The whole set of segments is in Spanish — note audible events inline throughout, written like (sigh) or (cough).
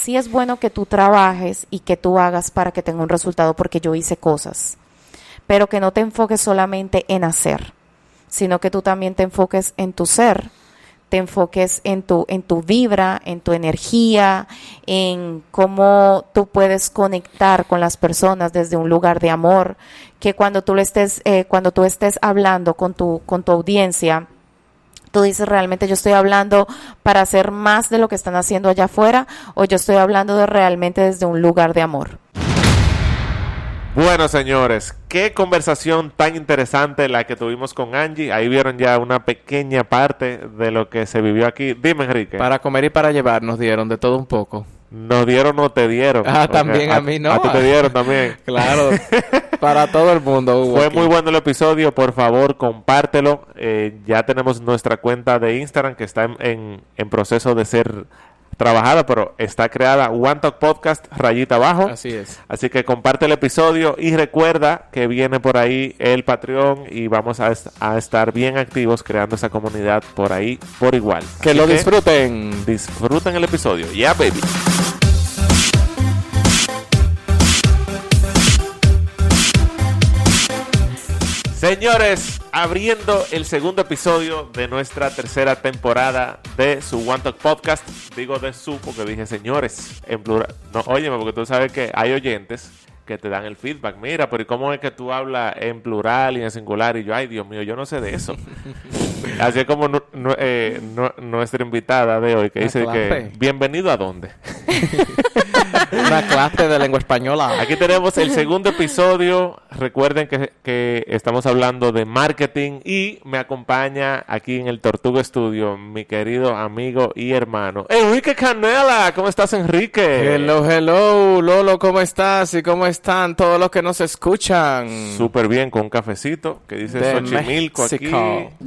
sí es bueno que tú trabajes y que tú hagas para que tenga un resultado porque yo hice cosas, pero que no te enfoques solamente en hacer, sino que tú también te enfoques en tu ser, te enfoques en tu, en tu vibra, en tu energía, en cómo tú puedes conectar con las personas desde un lugar de amor, que cuando tú le estés, eh, cuando tú estés hablando con tu, con tu audiencia, tú dices realmente yo estoy hablando para hacer más de lo que están haciendo allá afuera o yo estoy hablando de realmente desde un lugar de amor. Bueno, señores, qué conversación tan interesante la que tuvimos con Angie. Ahí vieron ya una pequeña parte de lo que se vivió aquí. Dime, Enrique. Para comer y para llevar nos dieron de todo un poco. Nos dieron o te dieron. Ah, también a, mí no. A ti te dieron también. (laughs) claro. para todo el mundo. Fue muy bueno el episodio. Por favor, compártelo. Eh, ya tenemos nuestra cuenta de Instagram que está en, en proceso de ser trabajada, pero está creada One Talk Podcast rayita abajo. Así es. Así que comparte el episodio y recuerda que viene por ahí el Patreon y vamos a, a estar bien activos creando esa comunidad por ahí por igual. Que lo disfruten. Disfruten el episodio. Yeah, baby. Señores, abriendo el segundo episodio de nuestra tercera temporada de su One Talk Podcast. Digo de su porque dije señores en plural. No, óyeme, porque tú sabes que hay oyentes que te dan el feedback. Mira, pero ¿cómo es que tú hablas en plural y en singular? Y yo, ay, Dios mío, yo no sé de eso. (laughs) Así es como eh, nuestra invitada de hoy que dice que, bienvenido a dónde. (laughs) Una clase de lengua española. Aquí tenemos el segundo episodio. Recuerden que, que, estamos hablando de marketing y me acompaña aquí en el Tortuga Studio mi querido amigo y hermano Enrique Canela. ¿Cómo estás, Enrique? Hello, hello, Lolo, ¿cómo estás? ¿Y cómo están todos los que nos escuchan? Súper bien, con un cafecito que dice Xochimilco aquí.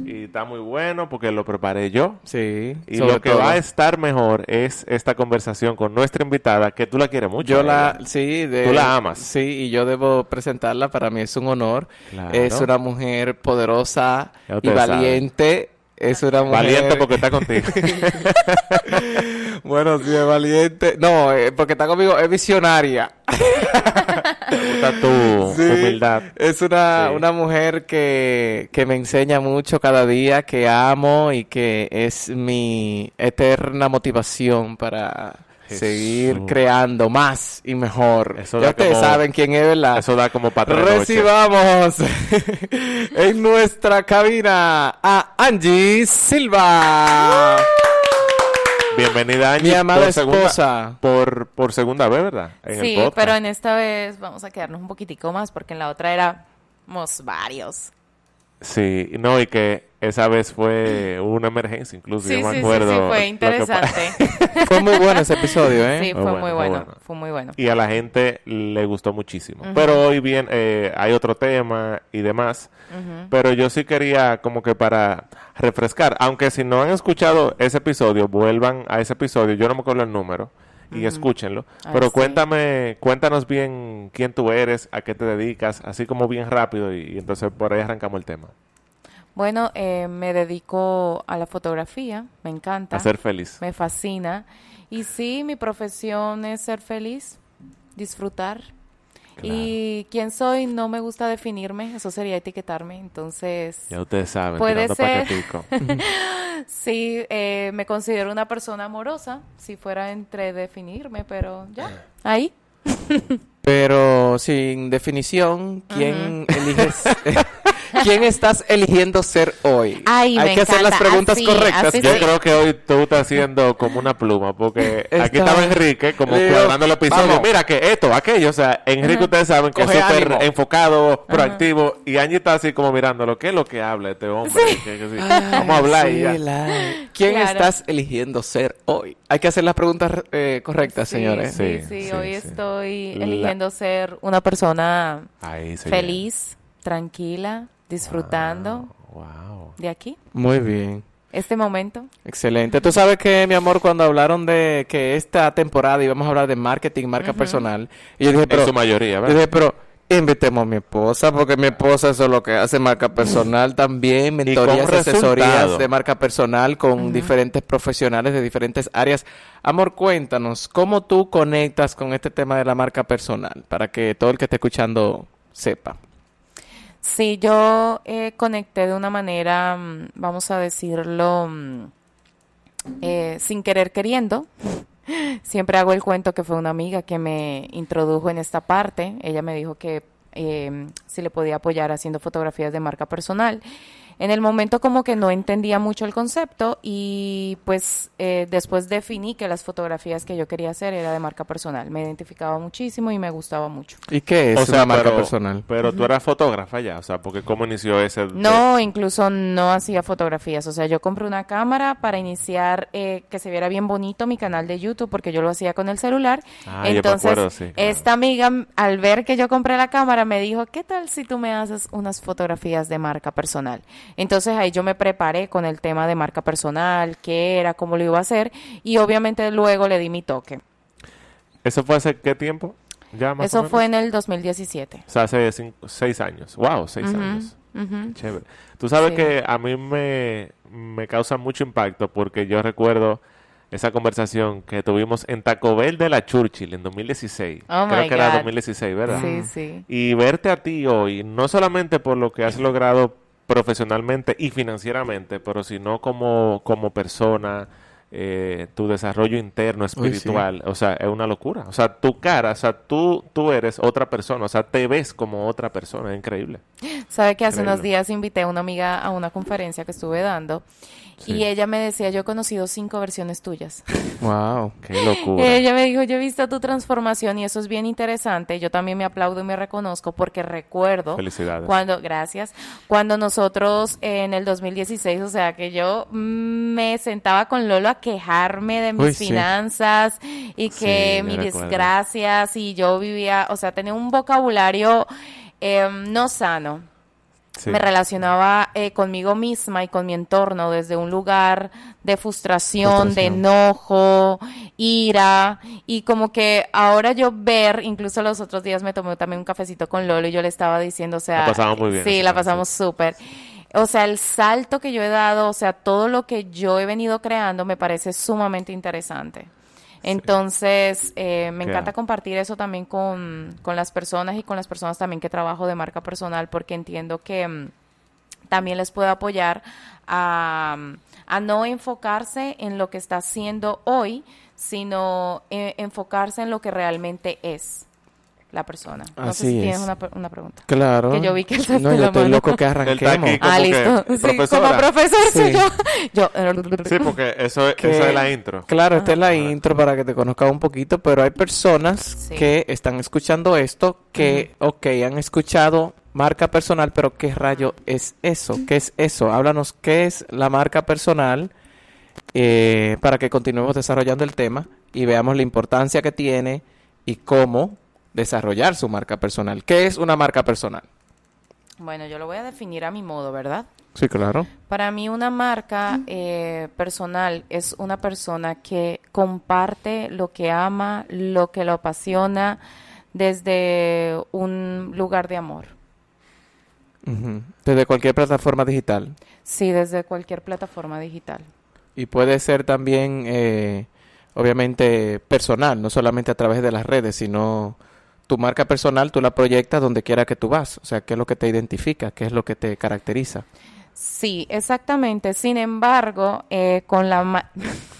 Y está muy bueno porque lo preparé yo. Sí. Y lo que va a estar mejor es esta conversación con nuestra invitada que tú la quieres mucho. Yo la, sí, tú la amas. Sí, y yo debo presentarla. Para mí es un honor. Es una mujer poderosa y valiente. Es una mujer... Valiente porque está contigo. (laughs) bueno, sí, es valiente. No, eh, porque está conmigo, es visionaria. (laughs) Me gusta tu humildad. Es una, una mujer que, que me enseña mucho cada día, que amo y que es mi eterna motivación para seguir creando más y mejor. ya ustedes saben quién es, ¿verdad? Eso da como para Recibamos (laughs) en nuestra cabina a Angie Silva. Bienvenida Angie. Mi amada esposa. por, por segunda vez, ¿verdad? sí, pero en esta vez vamos a quedarnos un poquitico más porque en la otra éramos varios. Sí, no, y que esa vez fue una emergencia, incluso yo me acuerdo. Sí, sí, fue interesante. (laughs) fue muy bueno ese episodio, ¿eh? Sí, fue, muy, bueno, fue muy bueno. Y a la gente le gustó muchísimo. Pero hoy bien, eh, hay otro tema y demás. Pero yo sí quería como que para refrescar, aunque si no han escuchado ese episodio, vuelvan a ese episodio, yo no me acuerdo el número. Y escúchenlo. Pero cuéntame, cuéntanos bien quién tú eres, a qué te dedicas, así como bien rápido y entonces por ahí arrancamos el tema. Bueno, eh, me dedico a la fotografía, me encanta. A ser feliz. Me fascina. Y sí, mi profesión es ser feliz, disfrutar. Y quién soy no me gusta definirme, eso sería etiquetarme, entonces... Ya ustedes saben, puede ser. (laughs) sí, eh, me considero una persona amorosa, si fuera entre definirme, pero ya, ahí. (laughs) pero sin definición, ¿quién eliges? (laughs) ¿Quién estás eligiendo ser hoy? Hay que hacer las preguntas correctas. Yo creo que hoy tú estás haciendo como una pluma, porque aquí estaba Enrique como cuadrando el episodio. Mira que esto, aquello, o sea, Enrique ustedes saben que es súper enfocado, proactivo, y Angie está así como mirándolo. ¿Qué es lo que habla este hombre? Vamos a hablar y ya. ¿Quién estás eligiendo ser hoy? Hay que hacer las preguntas eh, correctas, señores. Sí, sí, hoy estoy eligiendo ser una persona feliz, tranquila, disfrutando de aquí. Muy bien. Este momento. Excelente. Tú sabes que, mi amor, cuando hablaron de que esta temporada íbamos a hablar de marketing, marca personal, y yo dije, pero... En su mayoría, ¿verdad? Yo dije, pero Invitemos a mi esposa, porque mi esposa eso es lo que hace marca personal (laughs) también, mentorías, asesorías de marca personal con diferentes profesionales de diferentes áreas. Amor, cuéntanos, ¿cómo tú conectas con este tema de la marca personal? Para que todo el que esté escuchando sepa. Sí, yo eh, conecté de una manera, mm, vamos a decirlo, mm, eh, sin querer queriendo. (laughs) Siempre hago el cuento que fue una amiga que me introdujo en esta parte. Ella me dijo que eh, si le podía apoyar haciendo fotografías de marca personal. En el momento como que no entendía mucho el concepto y pues eh, después definí que las fotografías que yo quería hacer era de marca personal. Me identificaba muchísimo y me gustaba mucho. ¿Y qué es o sea, una marca pero, personal? Pero tú eras fotógrafa ya, o sea, porque ¿cómo inició ese? No, incluso no hacía fotografías. O sea, yo compré una cámara para iniciar eh, que se viera bien bonito mi canal de YouTube porque yo lo hacía con el celular. Ah, yo me Entonces, acuerdo, sí, claro. esta amiga, al ver que yo compré la cámara, me dijo, ¿qué tal si tú me haces unas fotografías de marca personal? Entonces ahí yo me preparé con el tema de marca personal, qué era, cómo lo iba a hacer y obviamente luego le di mi toque. ¿Eso fue hace qué tiempo? Ya más o Eso menos? fue en el 2017. O sea, hace cinco- seis años. Wow, seis años. Chévere. Tú sabes Sí. que a mí me, me causa mucho impacto porque yo recuerdo esa conversación que tuvimos en Taco Bell de la Churchill en 2016. Oh, Creo que era God. 2016, ¿verdad? Sí, sí. Y verte a ti hoy, no solamente por lo que has logrado profesionalmente y financieramente, pero sino como, como persona, eh, tu desarrollo interno, Uy, sí. espiritual, o sea, es una locura. O sea, tu cara, o sea, tú, tú eres otra persona, o sea, te ves como otra persona, es increíble. Sabe que hace unos Increíble. días invité a una amiga a una conferencia que estuve dando Sí. y ella me decía, yo he conocido cinco versiones tuyas. Wow. (laughs) Qué locura. ella me dijo, yo he visto tu transformación y eso es bien interesante. Yo también me aplaudo y me reconozco porque recuerdo Felicidades. cuando, gracias, cuando nosotros eh, en el 2016, o sea, que yo me sentaba con Lolo a quejarme de mis Uy, sí. finanzas y que Sí, recuerdo. desgracias y yo vivía, o sea, tenía un vocabulario eh, no sano. Sí. Me relacionaba eh, conmigo misma y con mi entorno desde un lugar de frustración, de Frustración. enojo, ira y como que ahora yo ver, incluso los otros días me tomé también un cafecito con Lolo y yo le estaba diciendo, o sea, La pasamos muy bien Sí, la pasamos súper. O sea, el salto que yo he dado, o sea, todo lo que yo he venido creando me parece sumamente interesante. Entonces, eh, me encanta compartir eso también con, con las personas y con las personas también que trabajo de marca personal porque entiendo que mm, también les puedo apoyar a, a no enfocarse en lo que está haciendo hoy, sino eh, enfocarse en lo que realmente es la persona. No sé si es. tienes una, una pregunta. Claro. Que yo vi que No, yo la estoy mano. loco que arranquemos. aquí. Ah, que, listo. Sí, profesora. como profesor soy yo. (laughs) yo Sí, porque eso, es- Que- esa es la intro. Claro, esta es la Ajá. intro para que te conozcas un poquito, pero hay personas Sí. que están escuchando esto que, ok, han escuchado marca personal, pero ¿qué rayo es eso? ¿Qué es eso? Háblanos qué es la marca personal eh, para que continuemos desarrollando el tema y veamos la importancia que tiene y cómo desarrollar su marca personal. ¿Qué es una marca personal? Bueno, yo lo voy a definir a mi modo, ¿verdad? Sí, claro. Para mí una marca eh, personal es una persona que comparte lo que ama, lo que lo apasiona desde un lugar de amor. Desde cualquier plataforma digital. Sí, desde cualquier plataforma digital. Y puede ser también, eh, obviamente, personal, no solamente a través de las redes, sino tu marca personal, tú la proyectas donde quiera que tú vas. O sea, qué es lo que te identifica, qué es lo que te caracteriza. Sí, exactamente. Sin embargo, eh, con la... (laughs)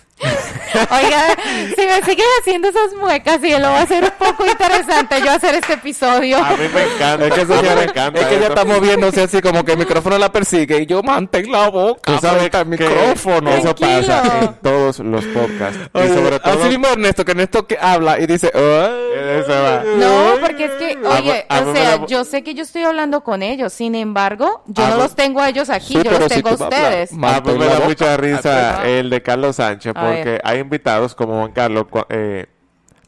Oiga, si me sigues haciendo esas muecas, y lo va a hacer un poco interesante yo hacer este episodio. A mí me encanta. Es que, a mí me encanta es que ella está moviéndose así como que el micrófono la persigue y yo mantén la boca. Tú sabes que micrófono. Eso pasa en todos los podcasts. y sobre todo... Así mismo Ernesto, que Ernesto que habla y dice... Va. No, porque es que, oye, a o sea, yo sé que yo estoy hablando con ellos, sin embargo, yo no los tengo a ellos aquí, Sí, yo los tengo a ustedes. más- A mí me da mucha risa Ah. el de Carlos Sánchez porque hay invitados como Juan Carlos eh,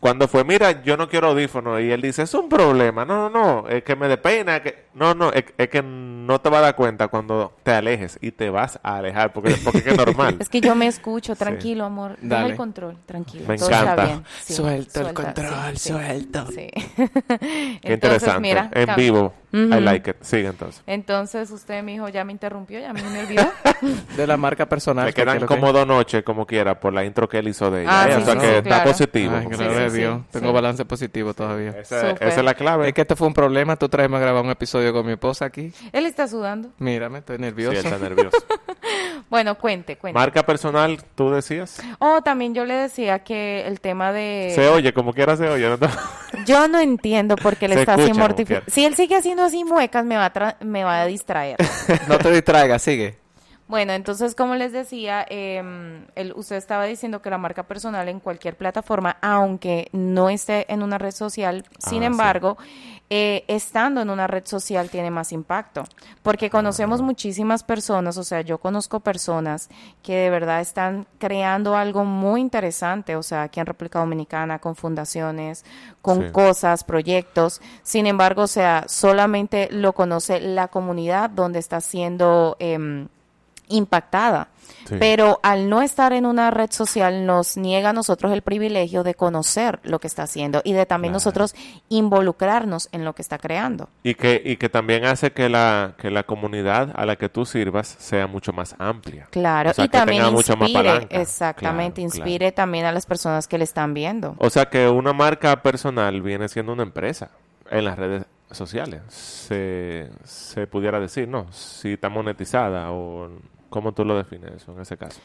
cuando fue, mira, yo no quiero audífonos y él dice, es un problema, no, no, no, es que me dé pena, que... No, no, es, es que no te vas a dar cuenta cuando te alejes y te vas a alejar, porque, porque es normal. (laughs) Es que yo me escucho, tranquilo, amor. Deja Dale. el control, tranquilo. Me todo encanta. está bien. Sí, Suelto el suelta, control, sí, sí, suelto. Sí. (laughs) (laughs) Qué interesante. mira, en vivo. I Ujú. like it. Sigue entonces. Entonces usted, mi hijo, ya me interrumpió, ya me me olvidó. De la marca personal. Le que quedan que- como dos noches, como quiera, por la intro que él hizo de ella. Ah, ¿eh? sí, o sea sí, que está claro. positivo. Ay, Sí, gracias a sí, Dios. sí, Tengo sí. balance positivo todavía. Esa es la clave. Es que este fue un problema. Tú traes a grabar un episodio con mi esposa aquí. Él está sudando. Mírame, estoy Sí, nervioso. él está nervioso. (laughs) Bueno, cuente, cuente. Marca personal, tú decías. Oh, también yo le decía que el tema de... Se oye, como quiera se oye. ¿no? (laughs) Yo no entiendo por qué le (laughs) Se está así escucha como mortificando. quiera. Si él sigue haciendo así muecas, me va a, tra- me va a distraer. no te distraigas, sigue. Bueno, entonces, como les decía, eh, el- usted estaba diciendo que la marca personal en cualquier plataforma, aunque no esté en una red social, sin Ah, sí. embargo, eh, estando en una red social tiene más impacto, porque conocemos muchísimas personas, o sea, yo conozco personas que de verdad están creando algo muy interesante, o sea, aquí en República Dominicana, con fundaciones, con Sí. cosas, proyectos, sin embargo, o sea, solamente lo conoce la comunidad donde está siendo... em, impactada. Sí. Pero al no estar en una red social nos niega a nosotros el privilegio de conocer lo que está haciendo y de también Claro. nosotros involucrarnos en lo que está creando. Y que, y que también hace que la, que la comunidad a la que tú sirvas sea mucho más amplia. Claro, O sea, y que también tenga mucha más inspire, palanca. exactamente, Claro, inspire también a las personas que le están viendo. O sea que una marca personal viene siendo una empresa en las redes sociales. Se, se pudiera decir, ¿no? Si está monetizada o cómo tú lo defines eso en ese caso.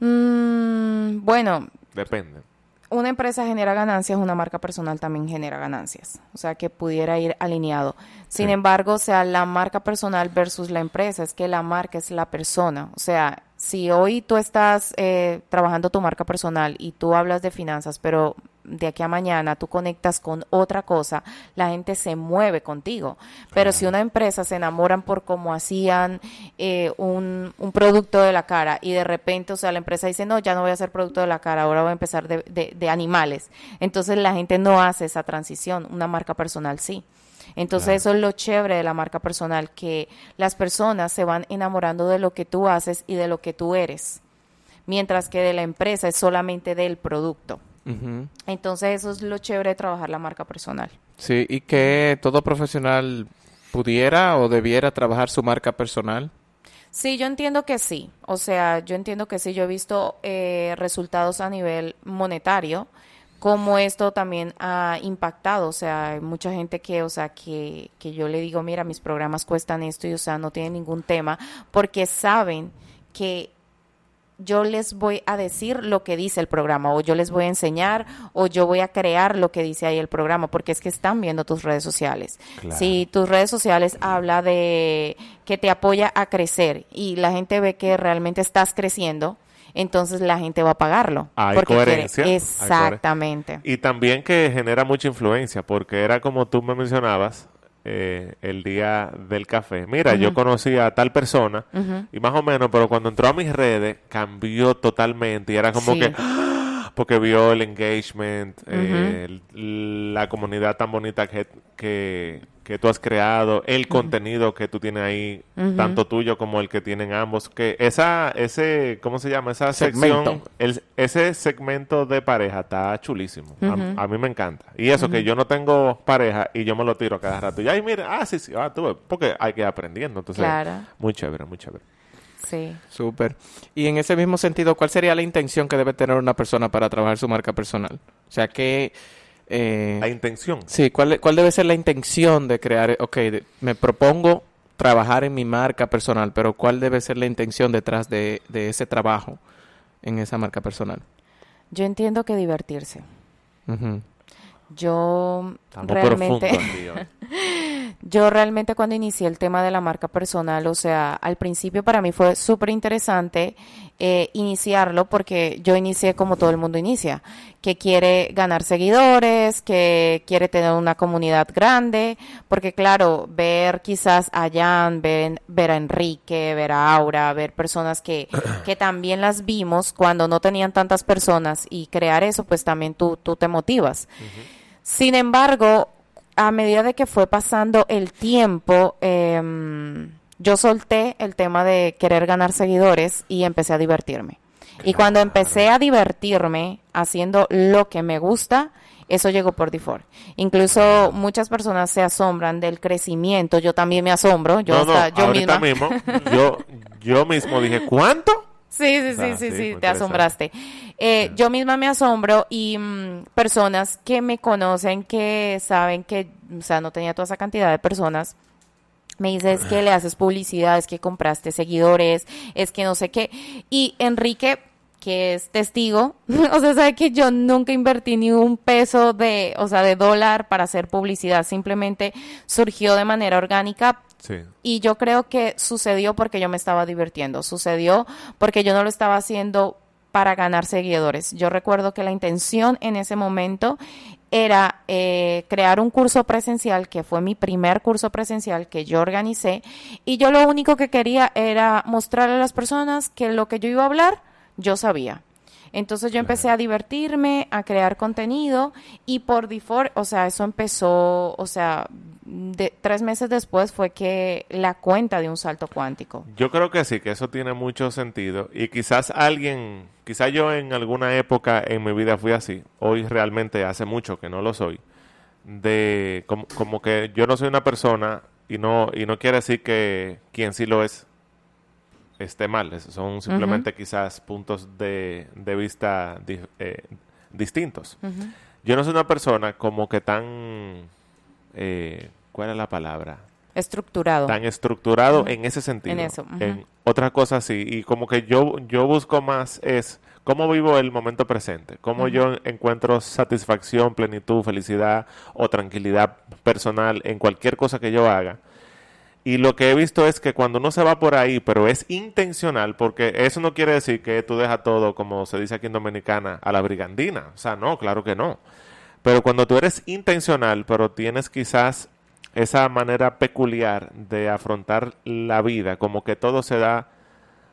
Mm, bueno, Depende. una empresa genera ganancias, una marca personal también genera ganancias. O sea, que pudiera ir alineado. Sin Sí. embargo, o sea, la marca personal versus la empresa, es que la marca es la persona. O sea, si hoy tú estás eh, trabajando tu marca personal y tú hablas de finanzas, pero de aquí a mañana tú conectas con otra cosa, la gente se mueve contigo. Pero si una empresa se enamoran por cómo hacían eh, un, un producto de la cara y de repente, o sea, la empresa dice, no, ya no voy a hacer producto de la cara, ahora voy a empezar de, de- de animales. Entonces la gente no hace esa transición, una marca personal sí. Entonces Claro. eso es lo chévere de la marca personal, que las personas se van enamorando de lo que tú haces y de lo que tú eres, mientras que de la empresa es solamente del producto. Ujú. Entonces eso es lo chévere de trabajar la marca personal. Sí, y que todo profesional pudiera o debiera trabajar su marca personal. Sí, yo entiendo que sí. O sea, yo entiendo que sí. Yo he visto eh, resultados a nivel monetario, como esto también ha impactado. O sea, hay mucha gente que, o sea, que, que yo le digo, mira, mis programas cuestan esto y, o sea, no tienen ningún tema, porque saben que yo les voy a decir lo que dice el programa, o yo les voy a enseñar, o yo voy a crear lo que dice ahí el programa, porque es que están viendo tus redes sociales. Claro. Si tus redes sociales habla de que te apoya a crecer y la gente ve que realmente estás creciendo, entonces la gente va a pagarlo. Hay porque quiere- coherencia, hay coherencia. Exactamente. Y también que genera mucha influencia, porque era como tú me mencionabas eh, el día del café. Mira, yo conocí a tal persona y más o menos, pero cuando entró a mis redes cambió totalmente y era como Sí. que ¡ah! porque vio el engagement, eh, la comunidad tan bonita que, que, que tú has creado, el contenido que tú tienes ahí, tanto tuyo como el que tienen ambos, que esa, ese, ¿cómo se llama? Esa Segmento. sección, el- ese segmento de pareja está chulísimo. A- mí me encanta. Y eso, que yo no tengo pareja y yo me lo tiro cada rato. Y ay, mira, ah, sí, sí, ah, tú porque hay que ir aprendiendo. Entonces, Claro. muy chévere, muy chévere. Sí. Súper. Y en ese mismo sentido, ¿cuál sería la intención que debe tener una persona para trabajar su marca personal? O sea, que... eh, La intención. sí, ¿cuál, ¿cuál debe ser la intención de crear? Ok, de- me propongo trabajar en mi marca personal, pero ¿cuál debe ser la intención detrás de, de ese trabajo en esa marca personal? Yo entiendo que divertirse. Yo Estamos realmente... hoy. (laughs) Yo realmente cuando inicié el tema de la marca personal, o sea, al principio para mí fue súper interesante eh, iniciarlo porque yo inicié como todo el mundo inicia, que quiere ganar seguidores, que quiere tener una comunidad grande, porque claro, ver quizás a Jan, ver, ver a Enrique, ver a Aura, ver personas que, (clears throat) que también las vimos cuando no tenían tantas personas y crear eso, pues también tú, tú te motivas. Sin embargo, a medida de que fue pasando el tiempo, em, yo solté el tema de querer ganar seguidores y empecé a divertirme. Y cuando empecé a divertirme haciendo lo que me gusta, eso llegó por default. Incluso muchas personas se asombran del crecimiento. Yo también me asombro. Yo, No, no, hasta- yo ahorita misma. mismo, (laughs) yo, yo mismo dije, ¿cuánto? Sí, sí, sí, Ah, sí, sí, te asombraste. Eh, Yo misma me asombro y mm, personas que me conocen, que saben que, o sea, no tenía toda esa cantidad de personas, me dice es que le haces publicidad, es que compraste seguidores, es que no sé qué. Y Enrique, que es testigo, (laughs) o sea, sabe que yo nunca invertí ni un peso de, o sea, de dólar para hacer publicidad, simplemente surgió de manera orgánica Y yo creo que sucedió porque yo me estaba divirtiendo, sucedió porque yo no lo estaba haciendo para ganar seguidores. Yo recuerdo que la intención en ese momento era eh, crear un curso presencial, que fue mi primer curso presencial que yo organicé, y yo lo único que quería era mostrarle a las personas que lo que yo iba a hablar, yo sabía. Entonces yo empecé a divertirme, a crear contenido y por default, o sea, eso empezó, o sea, de, tres meses después fue que la cuenta de un salto cuántico. Yo creo que sí, que eso tiene mucho sentido. Y quizás alguien, quizás yo en alguna época en mi vida fui así. Hoy realmente hace mucho que no lo soy. De como, como que yo no soy una persona y no, y no quiere decir que quien sí lo es esté mal. Son simplemente quizás puntos de, de vista di- eh, distintos. Yo no soy una persona como que tan... eh, ¿Cuál es la palabra? Estructurado. tan estructurado en ese sentido. En eso. En otras cosas sí. Y como que yo, yo busco más es cómo vivo el momento presente, cómo yo encuentro satisfacción, plenitud, felicidad o tranquilidad personal en cualquier cosa que yo haga. Y lo que he visto es que cuando uno se va por ahí, pero es intencional, porque eso no quiere decir que tú dejas todo, como se dice aquí en Dominicana, a la brigandina. O sea, no, claro que no. Pero cuando tú eres intencional, pero tienes quizás esa manera peculiar de afrontar la vida, como que todo se da,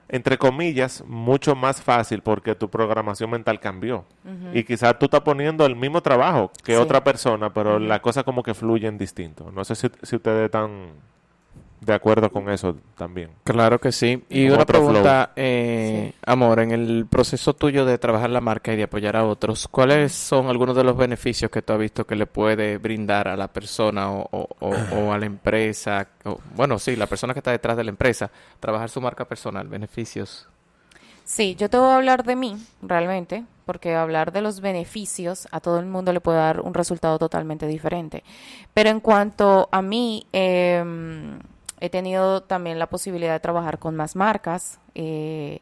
entre comillas, mucho más fácil porque tu programación mental cambió. Y quizás tú estás poniendo el mismo trabajo que Sí. otra persona, pero la cosa como que fluyen distinto. No sé si, si ustedes están de acuerdo con eso también. Claro que sí. Y Con una pregunta, eh, Amor, en el proceso tuyo de trabajar la marca y de apoyar a otros, ¿cuáles son algunos de los beneficios que tú has visto que le puede brindar a la persona o, o- o- o a la empresa? o- bueno, sí, la persona que está detrás de la empresa, trabajar su marca personal, beneficios. Sí, yo te voy a hablar de mí, realmente, porque hablar de los beneficios a todo el mundo le puede dar un resultado totalmente diferente. Pero en cuanto a mí, em, he tenido también la posibilidad de trabajar con más marcas. eh,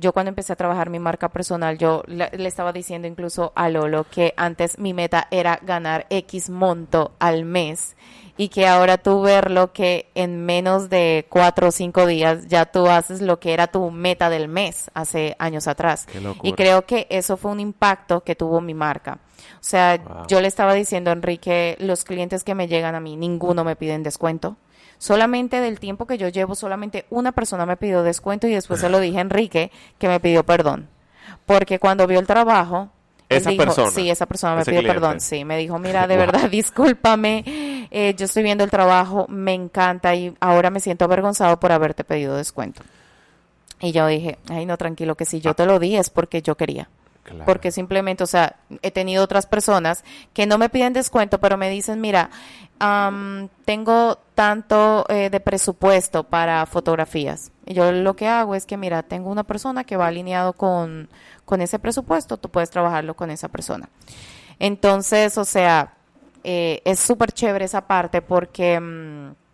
yo cuando empecé a trabajar mi marca personal, yo le, le estaba diciendo incluso a Lolo que antes mi meta era ganar X monto al mes y que ahora tú verlo que en menos de cuatro o cinco días ya tú haces lo que era tu meta del mes hace años atrás. Y creo que eso fue un impacto que tuvo mi marca. O sea, Wow. yo le estaba diciendo a Enrique, los clientes que me llegan a mí, ninguno me piden descuento. Solamente del tiempo que yo llevo, solamente una persona me pidió descuento y después se lo dije a Enrique que me pidió perdón. Porque cuando vio el trabajo, Esa dijo- persona, sí, esa persona me pidió cliente. perdón, sí, me dijo, mira, (laughs) de Wow. verdad, (laughs) discúlpame, eh, yo estoy viendo el trabajo, me encanta y ahora me siento avergonzado por haberte pedido descuento. Y yo dije, ay, no, tranquilo, que si yo te lo di es porque yo quería. Porque simplemente, o sea, he tenido otras personas que no me piden descuento, pero me dicen, mira, am, tengo tanto eh, de presupuesto para fotografías. Y yo lo que hago es que, mira, tengo una persona que va alineado con, con ese presupuesto, tú puedes trabajarlo con esa persona. Entonces, o sea, eh, es súper chévere esa parte porque... mm,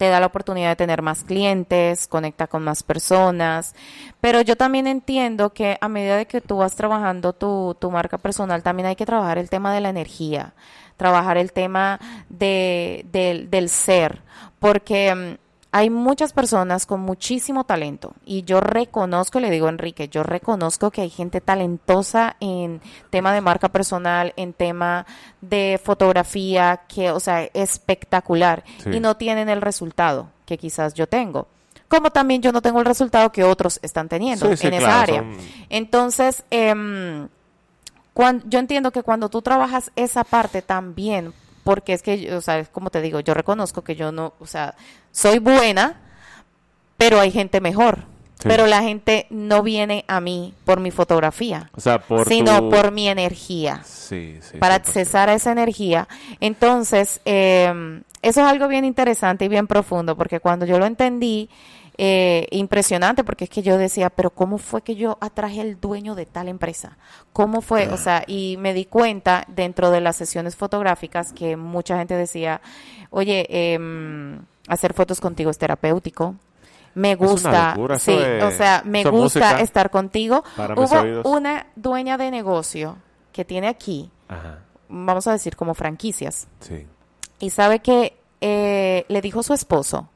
te da la oportunidad de tener más clientes, conecta con más personas, pero yo también entiendo que a medida de que tú vas trabajando tu, tu marca personal, también hay que trabajar el tema de la energía, trabajar el tema de, del- del ser, porque mm, hay muchas personas con muchísimo talento y yo reconozco, le digo a Enrique, yo reconozco que hay gente talentosa en tema de marca personal, en tema de fotografía, que, o sea, espectacular Sí. y no tienen el resultado que quizás yo tengo. Como también yo no tengo el resultado que otros están teniendo Sí, sí, en esa área. son- Entonces, em, yo entiendo que cuando tú trabajas esa parte también porque es que, o sea, como te digo, yo reconozco que yo no, o sea, soy buena, pero hay gente mejor. Sí. Pero la gente no viene a mí por mi fotografía, O sea, por sino tu- por mi energía Sí, sí. para 100%. accesar a esa energía. Entonces, eh, eso es algo bien interesante y bien profundo, porque cuando yo lo entendí, eh, impresionante, porque es que yo decía, pero ¿cómo fue que yo atraje al dueño de tal empresa? ¿Cómo fue? O sea, y me di cuenta dentro de las sesiones fotográficas que mucha gente decía, oye, em, hacer fotos contigo es terapéutico. Me gusta, locura, sí, es- o sea, me gusta estar contigo. para Hubo una dueña de negocio que tiene aquí, Ajá, vamos a decir, como franquicias. sí. Y sabe que eh, le dijo su esposo,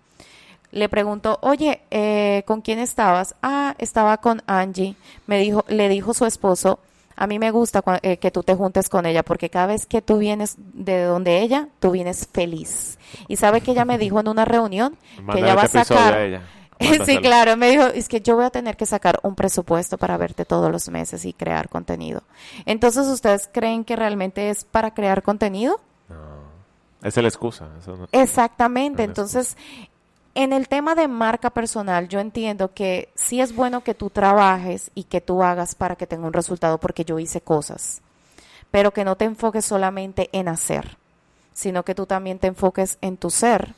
le preguntó, oye, eh, ¿con quién estabas? Ah, estaba con Angie. Me dijo, le dijo su esposo, a mí me gusta eh, que tú te juntes con ella porque cada vez que tú vienes de donde ella, tú vienes feliz. Y sabe que ella me dijo en una reunión (laughs) que ella va a sacar... a ella. (laughs) Sí, claro, me dijo, es que yo voy a tener que sacar un presupuesto para verte todos los meses y crear contenido. Entonces, ¿ustedes creen que realmente es para crear contenido? Esa es la excusa. eso no- Exactamente. No es Entonces, en el tema de marca personal, yo entiendo que sí es bueno que tú trabajes y que tú hagas para que tenga un resultado, porque yo hice cosas, pero que no te enfoques solamente en hacer, sino que tú también te enfoques en tu ser,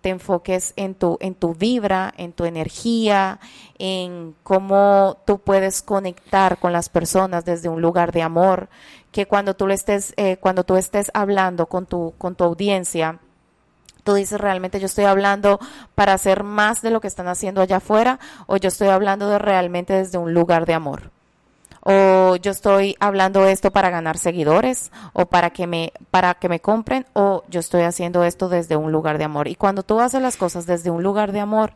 te enfoques en tu, en tu vibra, en tu energía, en cómo tú puedes conectar con las personas desde un lugar de amor, que cuando tú le estés, eh, cuando tú estés hablando con tu, con tu audiencia, tú dices realmente yo estoy hablando para hacer más de lo que están haciendo allá afuera o yo estoy hablando de realmente desde un lugar de amor. O yo estoy hablando esto para ganar seguidores o para que me para que me compren o yo estoy haciendo esto desde un lugar de amor. Y cuando tú haces las cosas desde un lugar de amor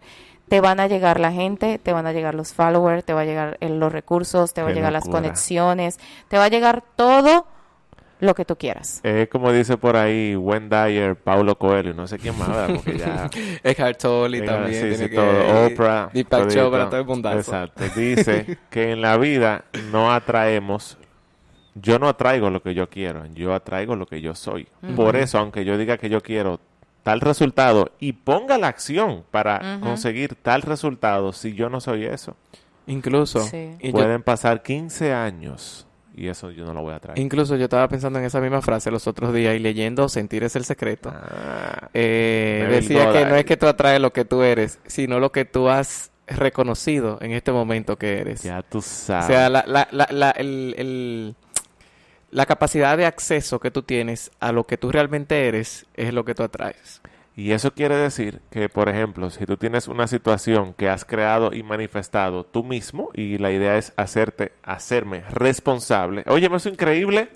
te van a llegar la gente, te van a llegar los followers, te va a llegar los recursos, te va a llegar las conexiones, te va a llegar todo lo que tú quieras. Es como dice por ahí Wayne Dyer, Paulo Coelho, no sé quién más, ¿verdad? Porque ya... (laughs) Eckhart Tolle también. sí, tiene sí, que- todo. Oprah. Deepak. Chopra, todo el mundazo. Exacto. Dice (laughs) que en la vida no atraemos. Yo no atraigo lo que yo quiero, yo atraigo lo que yo soy. Por eso, aunque yo diga que yo quiero tal resultado y ponga la acción para conseguir tal resultado, si yo no soy eso, Incluso, Sí. y yo- pueden pasar 15 años y eso yo no lo voy a traer. incluso yo estaba pensando en esa misma frase los otros días y leyendo Sentir es el secreto. Ah, Eh, decía que no es que tú atraes lo que tú eres, sino lo que tú has reconocido en este momento que eres. ya tú O sabes. sea, la, la, la, la, el- el- la capacidad de acceso que tú tienes a lo que tú realmente eres es lo que tú atraes. Y eso quiere decir que, por ejemplo, si tú tienes una situación que has creado y manifestado tú mismo, y la idea es hacerte, hacerme responsable. Oye, ¿me es increíble?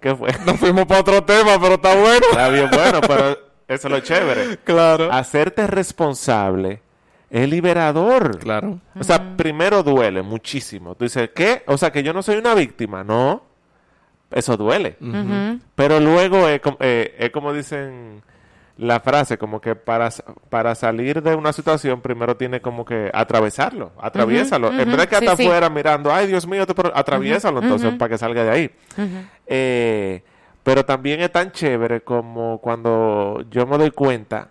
¿Qué fue? (laughs) Nos fuimos para otro tema, pero está bueno. Está bien bueno, pero eso es lo chévere. Claro. Hacerte responsable es liberador. Claro. O sea, primero duele muchísimo. Tú dices, ¿qué? O sea, que yo no soy una víctima. No. Eso duele. Pero luego es como, eh, es como dicen la frase, como que para, para salir de una situación primero tiene como que atravesarlo, atraviésalo. En vez de que hasta sí. afuera mirando, ay Dios mío, te atraviésalo entonces para que salga de ahí. Eh, pero también es tan chévere como cuando yo me doy cuenta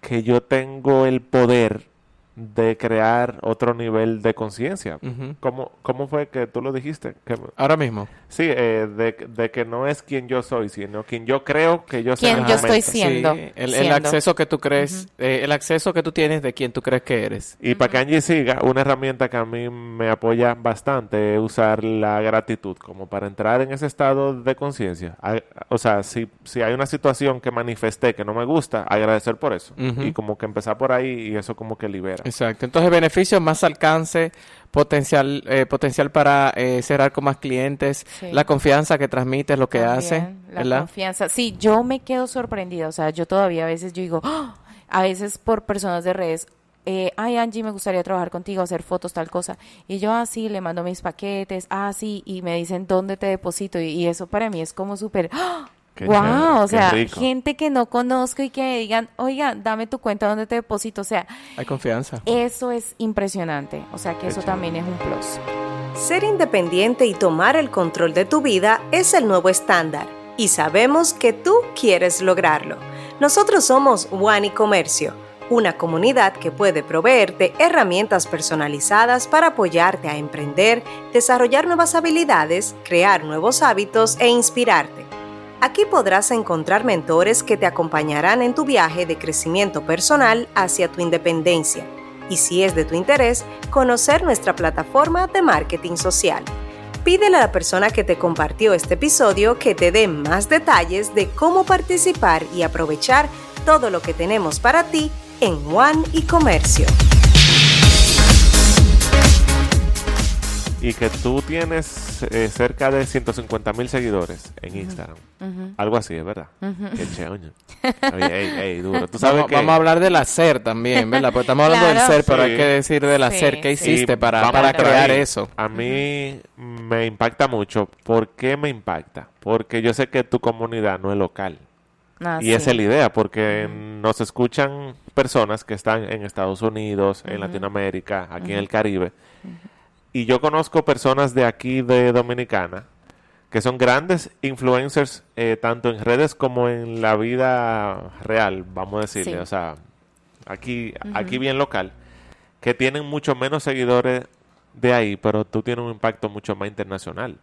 que yo tengo el poder de crear otro nivel de conciencia. ¿Cómo, ¿Cómo fue que tú lo dijiste? Que- Ahora mismo. Sí, eh, de, de que no es quien yo soy, sino quien yo creo que yo soy. Quien yo estoy siendo. Sí, el, acceso que tú crees, eh, el acceso que tú tienes de quien tú crees que eres. Y para que Angie siga, una herramienta que a mí me apoya bastante es usar la gratitud como para entrar en ese estado de conciencia. A- O sea, si, si hay una situación que manifesté que no me gusta, agradecer por eso. Y como que empezar por ahí y eso como que libera. Exacto. Entonces, beneficios, más alcance, potencial, eh, potencial para eh, cerrar con más clientes, Sí. la confianza que transmites, lo que También, hace, La ¿verdad? confianza. Sí, yo me quedo sorprendida. O sea, yo todavía a veces yo digo, ¡Ah! a veces por personas de redes, eh, ay Angie, me gustaría trabajar contigo, hacer fotos, tal cosa. Y yo así le mando mis paquetes, así, y me dicen dónde te deposito. Y, y eso para mí es como súper, ¡ah! Qué wow, chévere, o sea, gente que no conozco y que me digan, oiga, dame tu cuenta donde te deposito. O sea, Hay confianza. eso es impresionante. O sea, que Qué eso chévere. también es un plus. Ser independiente y tomar el control de tu vida es el nuevo estándar. y sabemos que tú quieres lograrlo. Nosotros somos One y Comercio, una comunidad que puede proveerte herramientas personalizadas para apoyarte a emprender, desarrollar nuevas habilidades, crear nuevos hábitos e inspirarte. Aquí podrás encontrar mentores que te acompañarán en tu viaje de crecimiento personal hacia tu independencia. Y si es de tu interés, conocer nuestra plataforma de marketing social. Pídele a la persona que te compartió este episodio que te dé más detalles de cómo participar y aprovechar todo lo que tenemos para ti en One y Comercio. Y que tú tienes eh, cerca de 150 mil seguidores en Instagram. Algo así, es verdad. Qué (laughs) cheoño. Ey, ey, duro. Tú sabes Vamos, que... vamos a hablar del hacer también, ¿verdad? Porque estamos hablando Claro. del ser, pero Sí. hay que decir del hacer. Sí, ¿Qué hiciste Y para, para crear ahí. eso? A mí me impacta mucho. ¿Por qué me impacta? Porque yo sé que tu comunidad no es local. Ah, y esa es la idea, porque nos escuchan personas que están en Estados Unidos, en Latinoamérica, aquí en el Caribe. Y yo conozco personas de aquí, de Dominicana, que son grandes influencers, eh, tanto en redes como en la vida real, vamos a decirle. Sí. O sea, aquí, aquí bien local, que tienen mucho menos seguidores de ahí, pero tú tienes un impacto mucho más internacional.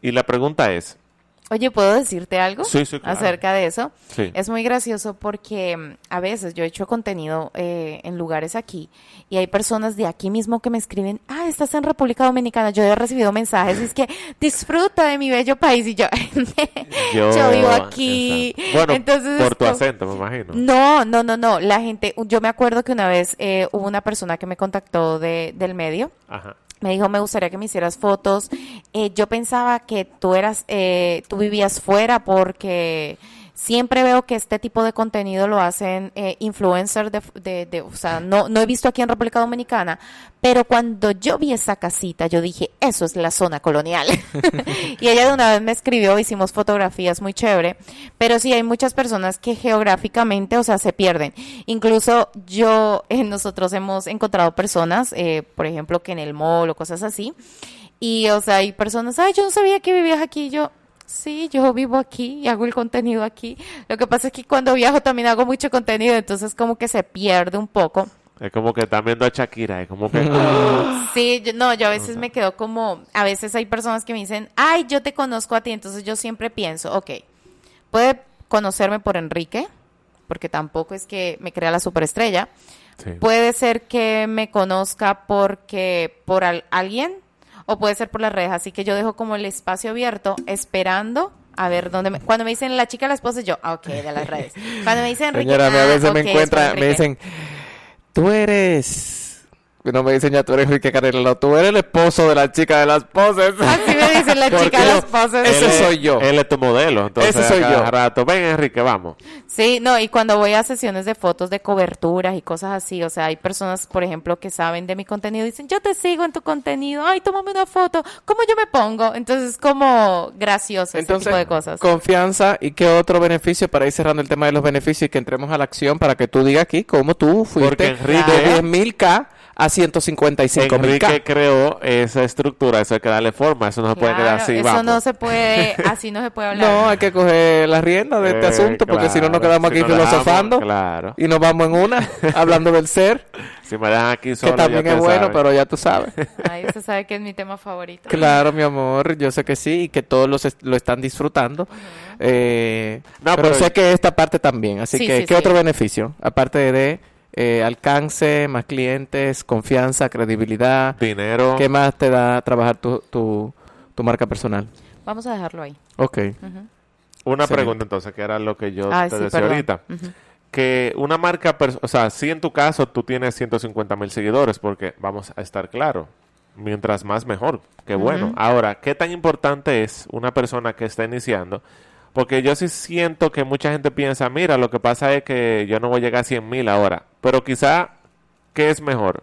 Y la pregunta es, Oye, ¿puedo decirte algo Sí, sí, claro. acerca de eso? Sí. Es muy gracioso porque mm, a veces yo he hecho contenido eh, en lugares aquí y hay personas de aquí mismo que me escriben, ah, estás en República Dominicana. Yo he recibido mensajes y es que disfruta de mi bello país y yo, (laughs) yo, vivo aquí. Exacto. Bueno, Entonces, por tu como- acento, me imagino. No, no, no, no. La gente, yo me acuerdo que una vez eh, hubo una persona que me contactó de, del medio Ajá. Me dijo, me gustaría que me hicieras fotos. Eh, yo pensaba que tú eras, eh, tú vivías fuera porque siempre veo que este tipo de contenido lo hacen eh, influencers de, de, o sea, no, no he visto aquí en República Dominicana, pero cuando yo vi esa casita, yo dije, eso es la zona colonial. (laughs) y ella de una vez me escribió, hicimos fotografías muy chévere, pero sí hay muchas personas que geográficamente, o sea, se pierden. Incluso yo, (laughs) eh, nosotros hemos encontrado personas, eh, por ejemplo, que en el mall o cosas así, y, o sea, hay personas, ay, yo no sabía que vivías aquí, yo, sí, yo vivo aquí y hago el contenido aquí. Lo que pasa es que cuando viajo también hago mucho contenido, entonces como que se pierde un poco. Es como que están viendo a Shakira, es como que... (laughs) Sí, yo- no, yo a veces me quedo como, a veces hay personas que me dicen, ay, yo te conozco a ti, entonces yo siempre pienso, ok, puede conocerme por Enrique, porque tampoco es que me crea la superestrella, Sí. puede ser que me conozca porque por al- alguien o puede ser por las redes, así que yo dejo como el espacio abierto esperando a ver dónde me... Cuando me dicen la chica, la esposa, yo, ah, ok, de las redes. Cuando me dicen Enrique, Señora, a ah, veces ok, me encuentran, me dicen, tú eres... No me dicen ya tú eres Enrique Carrera, no, tú eres el esposo de la chica de las poses. Así me dicen la (laughs) ¿Por chica, qué? las poses. Ese soy yo. Él es tu modelo, entonces Ese soy a cada yo. rato, ven Enrique, vamos. Sí, no, y cuando voy a sesiones de fotos de coberturas y cosas así, o sea, hay personas, por ejemplo, que saben de mi contenido y dicen, yo te sigo en tu contenido, ay, tómame una foto, ¿cómo yo me pongo? Entonces es como gracioso ese tipo de cosas. confianza y qué otro beneficio para ir cerrando el tema de los beneficios y que entremos a la acción para que tú digas aquí cómo tú fuiste Porque Enrique- de 10.000K a 155.000K. Enrique creó esa estructura, eso hay que darle forma, eso no se puede quedar Claro, así, eso vamos. no se puede, (laughs) así no se puede hablar. No, hay que coger la rienda de este Eh, asunto porque si no nos claro, quedamos si aquí dejamos, filosofando claro. y nos vamos en una (laughs) hablando del ser, Si me dejan aquí que solo, también ya es bueno, sabes. pero ya tú sabes. (laughs) Ay, usted sabe que es mi tema favorito. Claro, mi amor, yo sé que sí y que todos los est- lo están disfrutando. Eh, No, pero, pero- sé que esta parte también. Así Sí, que, sí, ¿qué sí. otro beneficio? Aparte de eh, alcance, más clientes, confianza, credibilidad. Dinero. ¿Qué más te da trabajar tu, tu, tu marca personal? Vamos a dejarlo ahí. Ok. Una pregunta entonces, que era lo que yo Ay, te sí, decía perdón. ahorita. Que una marca, o sea, si en tu caso tú tienes 150 mil seguidores, porque vamos a estar claro, mientras más mejor, qué bueno. Ahora, ¿qué tan importante es una persona que está iniciando? Porque yo sí siento que mucha gente piensa, mira, lo que pasa es que yo no voy a llegar a 100 mil ahora, pero quizá, ¿qué es mejor?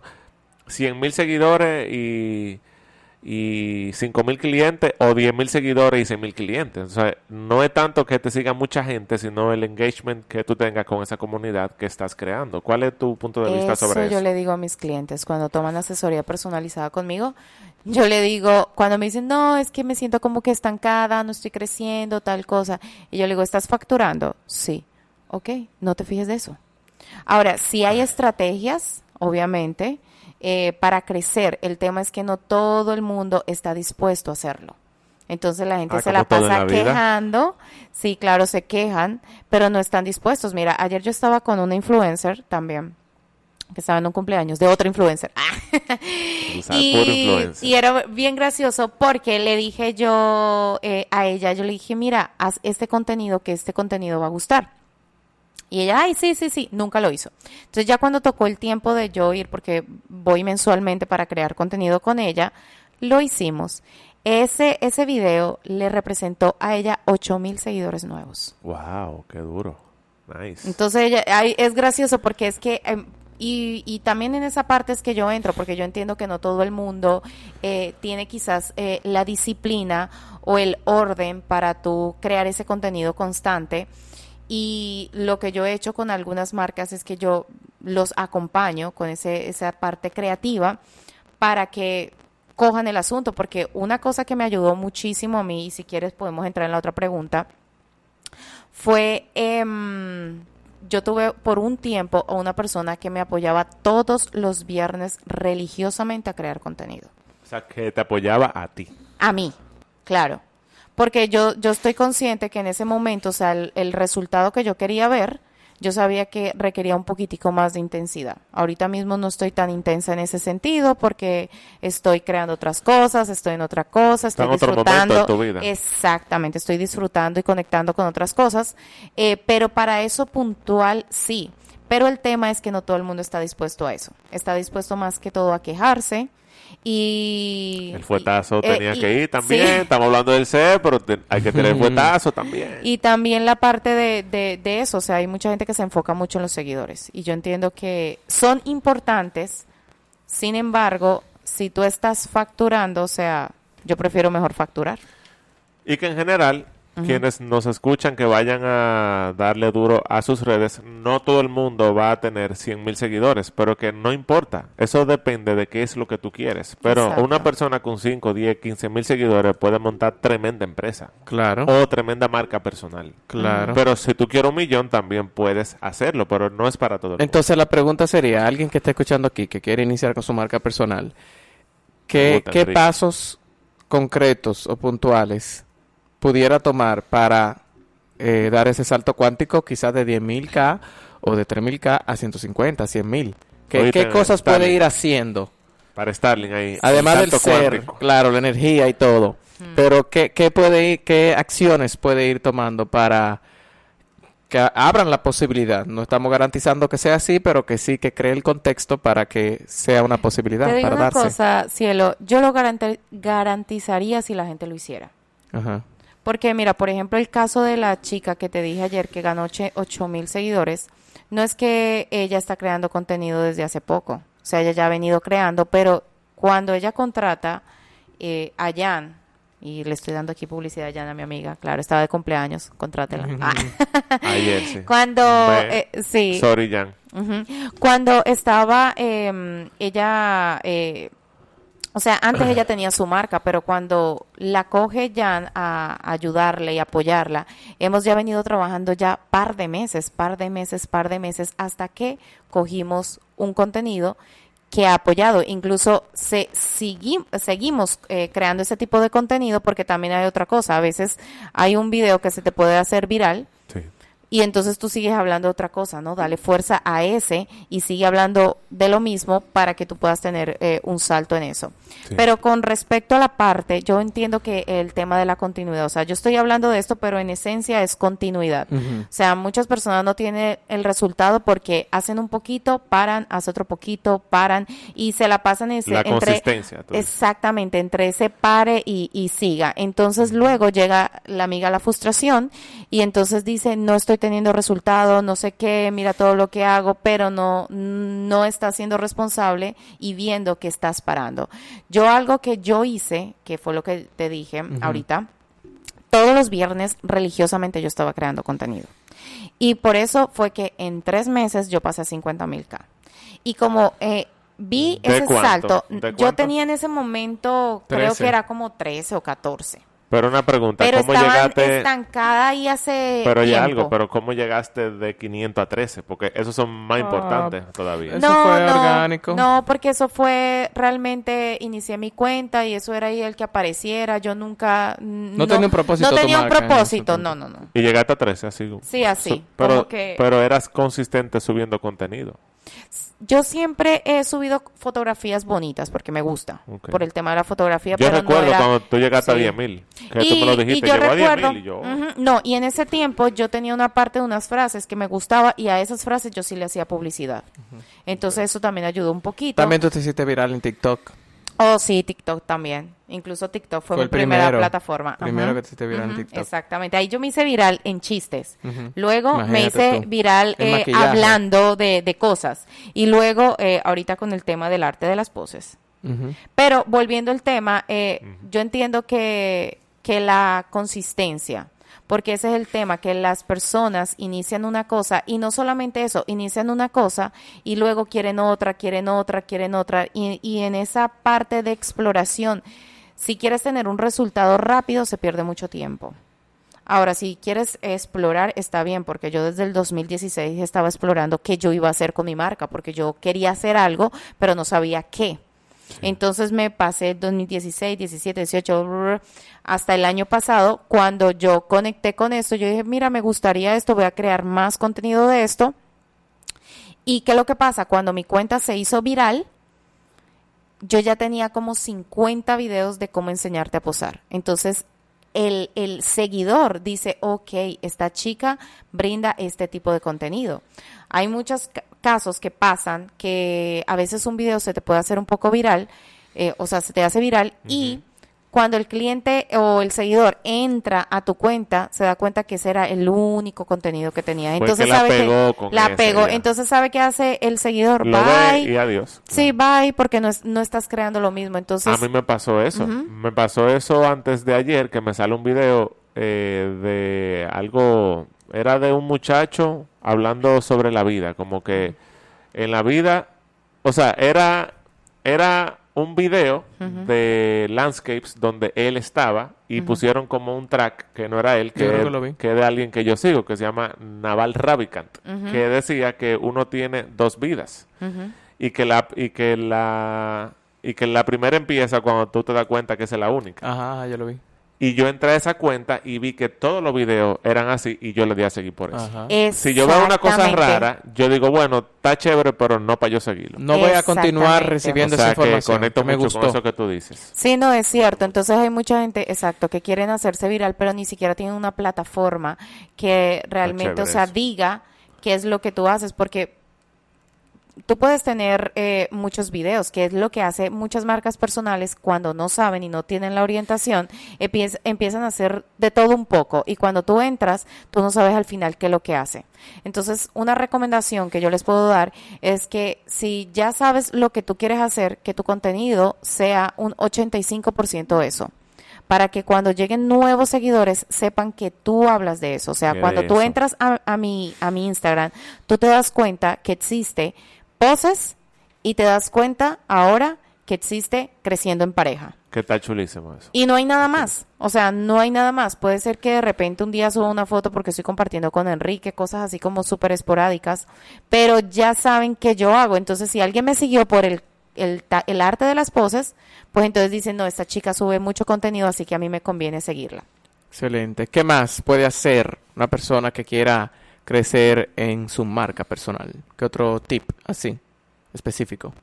100 mil seguidores y, y 5 mil clientes o 10 mil seguidores y 100 mil clientes. O sea, no es tanto que te siga mucha gente, sino el engagement que tú tengas con esa comunidad que estás creando. ¿Cuál es tu punto de vista sobre eso? Yo le digo a mis clientes cuando toman asesoría personalizada conmigo, yo le digo, cuando me dicen, no, es que me siento como que estancada, no estoy creciendo, tal cosa. Y yo le digo, ¿estás facturando? Sí. Ok, no te fijes de eso. Ahora, si hay estrategias, obviamente, eh, para crecer. El tema es que no todo el mundo está dispuesto a hacerlo. Entonces la gente Ah, se la pasa la quejando. Sí, claro, se quejan, pero no están dispuestos. Mira, ayer yo estaba con una influencer también, que estaba en un cumpleaños de otra (laughs) influencer. Y era bien gracioso porque le dije yo eh, a ella, yo le dije, mira, haz este contenido, que este contenido va a gustar. Y ella, ay, sí, sí, sí, nunca lo hizo. Entonces ya cuando tocó el tiempo de yo ir, porque voy mensualmente para crear contenido con ella, lo hicimos. Ese, ese video le representó a ella 8 mil seguidores nuevos. Wow, qué duro. Nice. Entonces ella, ay, es gracioso porque es que, em, y, y también en esa parte es que yo entro, porque yo entiendo que no todo el mundo eh, tiene quizás eh, la disciplina o el orden para tú crear ese contenido constante. Y lo que yo he hecho con algunas marcas es que yo los acompaño con ese, esa parte creativa para que cojan el asunto, porque una cosa que me ayudó muchísimo a mí, y si quieres podemos entrar en la otra pregunta, fue, em, yo tuve por un tiempo a una persona que me apoyaba todos los viernes religiosamente a crear contenido. O sea, que te apoyaba a ti. A mí, claro. Porque yo, yo estoy consciente que en ese momento, o sea, el, el resultado que yo quería ver, yo sabía que requería un poquitico más de intensidad. Ahorita mismo no estoy tan intensa en ese sentido porque estoy creando otras cosas, estoy en otra cosa, Está estoy otro disfrutando. de tu vida. Exactamente, estoy disfrutando y conectando con otras cosas. eh, pero para eso puntual sí. Pero el tema es que no todo el mundo está dispuesto a eso. Está dispuesto más que todo a quejarse y... El fuetazo y- eh, tenía y- que ir también. sí. Estamos hablando del C, pero te- hay que tener el (laughs) fuetazo también. Y también la parte de, de, de eso, o sea, hay mucha gente que se enfoca mucho en los seguidores y yo entiendo que son importantes, sin embargo, si tú estás facturando, o sea, yo prefiero mejor facturar. Y que en general, quienes nos escuchan que vayan a darle duro a sus redes, no todo el mundo va a tener 100 mil seguidores, pero que no importa. Eso depende de qué es lo que tú quieres. Pero Exacto. una persona con 5, 10, 15 mil seguidores puede montar tremenda empresa Claro, o tremenda marca personal. claro. Pero si tú quieres un millón, también puedes hacerlo, pero no es para todo el mundo. Entonces la pregunta sería, alguien que está escuchando aquí, que quiere iniciar con su marca personal, ¿qué, Puta, qué Enrique. pasos concretos o puntuales pudiera tomar para eh, dar ese salto cuántico quizás de 10.000K o de 3.000K a 150, 100.000? ¿Qué, qué cosas puede ir haciendo? Para Starling ahí. Además el del ser, cuántico. claro, la energía y todo. Pero ¿qué, qué puede ir, qué acciones puede ir tomando para que abran la posibilidad? No estamos garantizando que sea así, pero que sí que cree el contexto para que sea una posibilidad Te digo para una darse. cosa, cielo, yo lo garanti- garantizaría si la gente lo hiciera. Ajá. Porque mira, por ejemplo, el caso de la chica que te dije ayer que ganó 8 mil seguidores, no es que ella está creando contenido desde hace poco, o sea, ella ya ha venido creando, pero cuando ella contrata eh, a Jan, y le estoy dando aquí publicidad a Jan, a mi amiga, claro, estaba de cumpleaños, contrátela. Ah. (laughs) Ayer, sí. Cuando, eh, sí, Sorry, Jan. Cuando estaba eh, ella, eh, o sea, antes ella (clears throat) tenía su marca, pero cuando la coge Jan a ayudarle y apoyarla, hemos ya venido trabajando ya par de meses, par de meses, par de meses, hasta que cogimos un contenido que ha apoyado. Incluso se, segui- seguimos eh, creando ese tipo de contenido porque también hay otra cosa. A veces hay un video que se te puede hacer viral. Y entonces tú sigues hablando de otra cosa, ¿no? Dale fuerza a ese y sigue hablando de lo mismo para que tú puedas tener eh, un salto en eso. Sí. Pero con respecto a la parte, yo entiendo que el tema de la continuidad, o sea, yo estoy hablando de esto, pero en esencia es continuidad. O sea, muchas personas no tienen el resultado porque hacen un poquito, paran, hacen otro poquito, paran y se la pasan en ese- La entre consistencia. Exactamente, entre ese pare y, y siga. Entonces luego llega la amiga la frustración y entonces dice, no estoy teniendo resultado, no sé qué, mira todo lo que hago, pero no, no estás siendo responsable y viendo que estás parando. Yo algo que yo hice, que fue lo que te dije ahorita, todos los viernes religiosamente yo estaba creando contenido. Y por eso fue que en tres meses yo pasé a 50 mil K. Y como eh, vi ese salto, yo tenía en ese momento, creo que era como 13 o 14. Pero una pregunta, pero ¿cómo llegaste? estancada ahí hace Pero ya algo, pero ¿cómo llegaste de 500 a 13? Porque esos son más ah, importantes todavía. Eso no, fue no, orgánico. No, porque eso fue realmente inicié mi cuenta y eso era ahí el que apareciera. Yo nunca no, tenía un propósito. No tenía un propósito, no, no, no. Y llegaste a 13 así. Sí, así. pero, pero eras consistente subiendo contenido. Yo siempre he subido fotografías bonitas porque me gusta, por el tema de la fotografía. Yo recuerdo cuando tú llegaste a 10.000, que tú me lo dijiste, yo recuerdo, a 10.000 y yo... No, y en ese tiempo yo tenía una parte de unas frases que me gustaba y a esas frases yo sí le hacía publicidad. Entonces eso también ayudó un poquito. También tú te hiciste viral en TikTok. Oh, sí, TikTok también. Incluso TikTok fue, mi primera plataforma. Primero que te hiciste viral en TikTok. Exactamente. Ahí yo me hice viral en chistes. Luego me hice viral eh, hablando de, cosas. Y luego, eh, ahorita con el tema del arte de las poses. Pero volviendo al tema, eh, yo entiendo que, que la consistencia porque ese es el tema, que las personas inician una cosa y no solamente eso, inician una cosa y luego quieren otra, quieren otra, quieren otra y, en esa parte de exploración, si quieres tener un resultado rápido, se pierde mucho tiempo. Ahora, si quieres explorar, está bien, porque yo desde el 2016 estaba explorando qué yo iba a hacer con mi marca, porque yo quería hacer algo, pero no sabía qué. Entonces me pasé 2016, 17, 18, hasta el año pasado, cuando yo conecté con esto, yo dije, mira, me gustaría esto, voy a crear más contenido de esto. ¿Y qué es lo que pasa? Cuando mi cuenta se hizo viral, yo ya tenía como 50 videos de cómo enseñarte a posar. Entonces, el, el, seguidor dice, ok, esta chica brinda este tipo de contenido. Hay muchos casos que pasan que a veces un video se te puede hacer un poco viral, eh, o sea, se te hace viral y cuando el cliente o el seguidor entra a tu cuenta, se da cuenta que ese era el único contenido que tenía. Entonces la sabe pegó que la pegó. Entonces sabe qué hace el seguidor. bye. y adiós. Sí, bye, porque no, no estás creando lo mismo. Entonces a mí me pasó eso. Me pasó eso antes de ayer que me sale un video eh, de algo. Era de un muchacho hablando sobre la vida, como que en la vida, o sea, era era un video de landscapes donde él estaba y pusieron como un track que no era él, que, es, que de alguien que yo sigo, que se llama Naval Ravikant, que decía que uno tiene dos vidas y que la y que la y que la primera empieza cuando tú te das cuenta que es la única. Ajá, yo lo vi. Y yo entré a esa cuenta y vi que todos los videos eran así y yo le di a seguir por eso. Si yo veo una cosa rara, yo digo, bueno, está chévere, pero no para yo seguirlo. No voy a continuar recibiendo esa información. Que conecto me mucho con eso que tú dices. Sí, no, es cierto. Entonces hay mucha gente, exacto, que quieren hacerse viral, pero ni siquiera tienen una plataforma que realmente, o sea, diga qué es lo que tú haces, porque tú puedes tener eh, muchos videos, que es lo que hace muchas marcas personales cuando no saben y no tienen la orientación, empiezan a hacer de todo un poco y cuando tú entras, tú no sabes al final qué es lo que hace. Entonces, una recomendación que yo les puedo dar es que si ya sabes lo que tú quieres hacer, que tu contenido sea un 85% eso para que cuando lleguen nuevos seguidores sepan que tú hablas de eso. O sea, cuando tú entras a, a, mi, a mi Instagram, tú te das cuenta que existe poses y te das cuenta ahora que existe creciendo en pareja. Que está chulísimo eso. Y no hay nada más. O sea, no hay nada más. Puede ser que de repente un día suba una foto porque estoy compartiendo con Enrique, cosas así como súper esporádicas, pero ya saben que yo hago. Entonces, si alguien me siguió por el, el, el arte de las poses, pues entonces dicen, no, esta chica sube mucho contenido, así que a mí me conviene seguirla. Excelente. ¿Qué más puede hacer una persona que quiera crecer en su marca personal? ¿Qué otro tip así específico?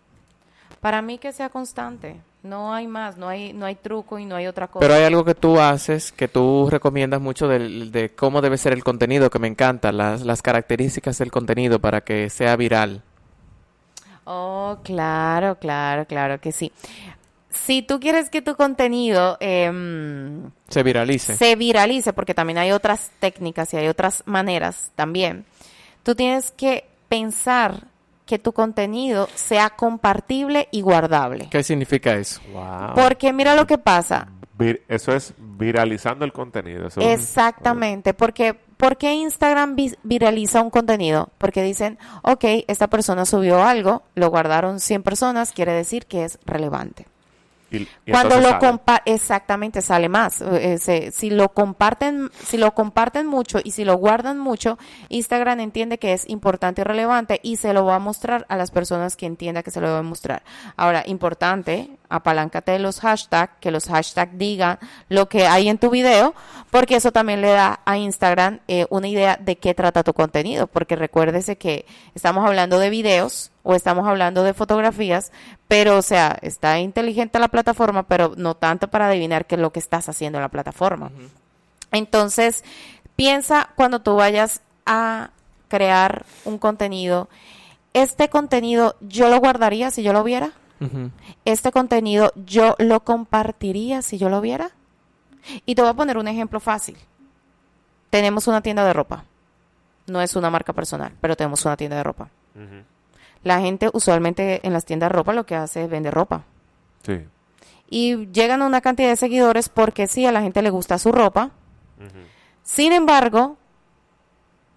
Para mí que sea constante. No hay más, no hay, no hay truco y no hay otra cosa. Pero hay algo que tú haces, que tú recomiendas mucho de, de cómo debe ser el contenido, que me encanta, las, las características del contenido para que sea viral. Oh, claro, claro, claro que sí. Si tú quieres que tu contenido em, Se viralice. se viralice, porque también hay otras técnicas y hay otras maneras también, tú tienes que pensar que tu contenido sea compartible y guardable. ¿Qué significa eso? Wow. Porque mira lo que pasa. Vir- eso es viralizando el contenido. Eso es- Exactamente, porque ¿por qué Instagram vi- viraliza un contenido? Porque dicen, ok, esta persona subió algo, lo guardaron 100 personas, quiere decir que es relevante. Y- y Cuando lo compa exactamente sale más. Eh, se- si lo comparten, si lo comparten mucho y si lo guardan mucho, Instagram entiende que es importante y relevante y se lo va a mostrar a las personas que entienda que se lo deben mostrar. Ahora, importante, apaláncate de los hashtags, que los hashtags digan lo que hay en tu video, porque eso también le da a Instagram eh, una idea de qué trata tu contenido, porque recuérdese que estamos hablando de videos o estamos hablando de fotografías, pero o sea, está inteligente la plataforma, pero no tanto para adivinar qué es lo que estás haciendo en la plataforma. Entonces, piensa cuando tú vayas a crear un contenido, este contenido yo lo guardaría si yo lo viera, este contenido yo lo compartiría si yo lo viera. Y te voy a poner un ejemplo fácil. Tenemos una tienda de ropa. No es una marca personal, pero tenemos una tienda de ropa. La gente usualmente en las tiendas de ropa lo que hace es vender ropa. Sí. Y llegan a una cantidad de seguidores porque sí, a la gente le gusta su ropa. Sin embargo,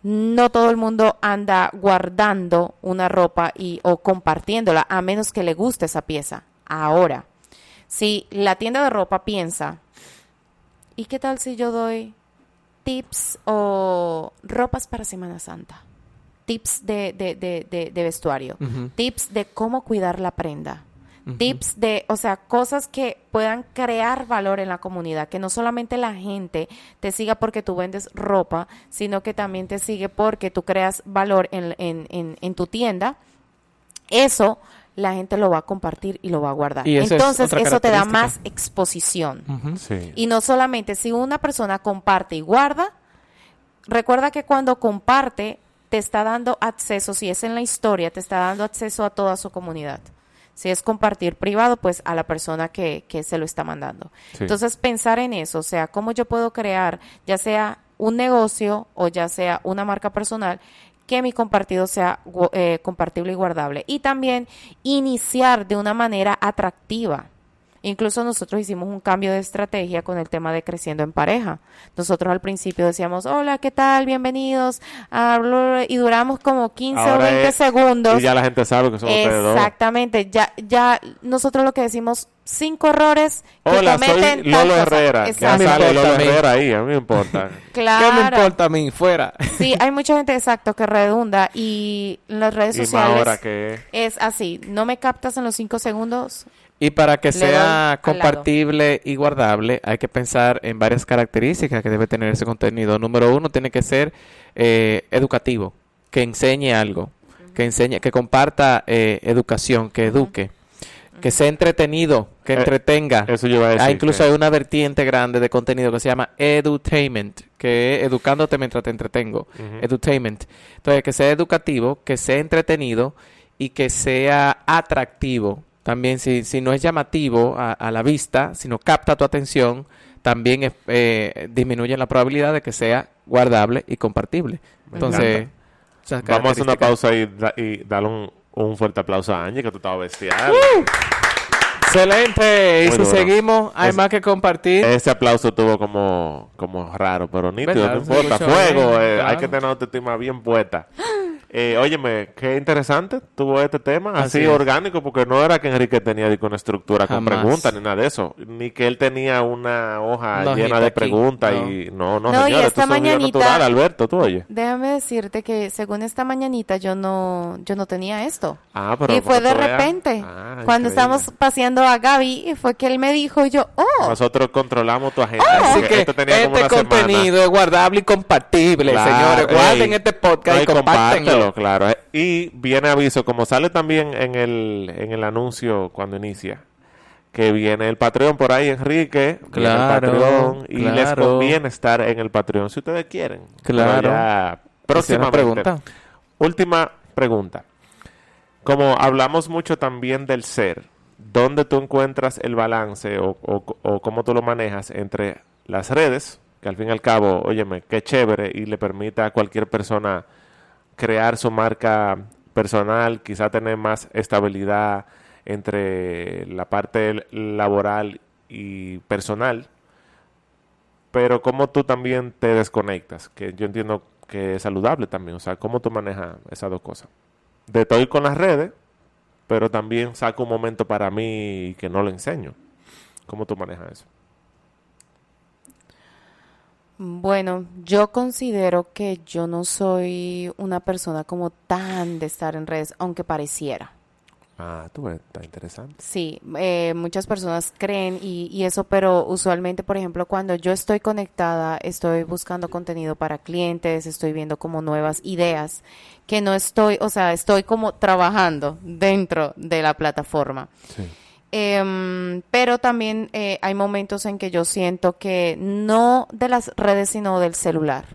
no todo el mundo anda guardando una ropa y o compartiéndola a menos que le guste esa pieza. Ahora, si la tienda de ropa piensa, ¿y qué tal si yo doy tips o ropas para Semana Santa? Tips de, de, de, de, de vestuario, tips de cómo cuidar la prenda, tips de, o sea, cosas que puedan crear valor en la comunidad, que no solamente la gente te siga porque tú vendes ropa, sino que también te sigue porque tú creas valor en, en, en, en tu tienda, eso la gente lo va a compartir y lo va a guardar. Es Entonces, otra eso te da más exposición. Sí. Y no solamente, si una persona comparte y guarda, recuerda que cuando comparte, te está dando acceso, si es en la historia, te está dando acceso a toda su comunidad. Si es compartir privado, pues a la persona que, que se lo está mandando. Sí. Entonces, pensar en eso, o sea, cómo yo puedo crear, ya sea un negocio o ya sea una marca personal, que mi compartido sea eh, compartible y guardable. Y también iniciar de una manera atractiva. Incluso nosotros hicimos un cambio de estrategia con el tema de creciendo en pareja. Nosotros al principio decíamos, hola, ¿qué tal? Bienvenidos. Ah, bla, bla, bla, y duramos como 15 o Ahora 20 es- segundos. Y ya la gente sabe que ustedes dos. Exactamente, ya, ya nosotros lo que decimos, cinco errores que Hola, cometen soy Lolo. Herrera. Ya sale importa Lolo a mí. Herrera ahí, a mí me importa. Claro. (laughs) ¿Qué me importa a mí? Fuera. Sí, hay mucha gente exacto que redunda y en las redes y sociales ahora que... es así, no me captas en los cinco segundos. Y para que Le sea lado. compartible y guardable, hay que pensar en varias características que debe tener ese contenido. Número uno, tiene que ser eh, educativo, que enseñe algo, que enseñe, que comparta eh, educación, que eduque, que sea entretenido, que Eh, entretenga. Eso yo iba a decir. Ah, incluso que- hay una vertiente grande de contenido que se llama edutainment, que es educándote mientras te entretengo. Edutainment. Entonces, que sea educativo, que sea entretenido y que sea atractivo. También, si, si no es llamativo a, a la vista, si no capta tu atención, también es- eh, disminuye la probabilidad de que sea guardable y compartible. Me Entonces, Vamos a hacer una pausa y, da- y darle un, un fuerte aplauso a Angie, que tú estabas bestial. Excelente. Y Muy si duro. seguimos, hay Es- más que compartir. Ese aplauso tuvo como, como raro, pero nítido, no importa. Fuego, eh, hay que tener autoestima bien puesta. Eh, óyeme, qué interesante tuvo este tema, así, Así es. orgánico, porque no era que Enrique tenía una estructura con Jamás. preguntas ni nada de eso, ni que él tenía una hoja Una llena de preguntas no. y no, no, No, esta esto es mañanita- natural, Alberto, tú oye. Déjame decirte que según esta mañanita yo no, yo no tenía esto. Ah, pero y fue de repente. Ah, Cuando estábamos paseando a Gaby, y fue que él me dijo, y yo, oh, Nosotros controlamos tu agenda. Así porque que esto tenía como este una semana. contenido es guardable y compartible, Claro, señores. Guarden ey. este podcast No, y compártelo, claro. Eh, Y viene aviso, como sale también en el, en el anuncio cuando inicia, que viene el Patreon por ahí, Enrique. el Claro, Patreon, y les conviene estar en el Patreon si ustedes quieren. Claro. Ya próximamente. pregunta. Última pregunta. Como hablamos mucho también del ser, ¿dónde tú encuentras el balance o, o, o cómo tú lo manejas entre las redes, que al fin y al cabo, óyeme, qué chévere y le permite a cualquier persona crear su marca personal, quizá tener más estabilidad entre la parte laboral y personal, pero cómo tú también te desconectas, que yo entiendo que es saludable también, o sea, cómo tú manejas esas dos cosas. De estoy con las redes, pero también saco un momento para mí que no lo enseño. ¿Cómo tú manejas eso? Bueno, yo considero que yo no soy una persona como tan de estar en redes, aunque pareciera. Ah, tú está interesante. Sí, eh, muchas personas creen y, y, eso, pero usualmente, por ejemplo, cuando yo estoy conectada, estoy buscando contenido para clientes, estoy viendo como nuevas ideas, que no estoy, o sea, estoy como trabajando dentro de la plataforma. Sí. Eh, pero también eh, hay momentos en que yo siento que no de las redes, sino del celular.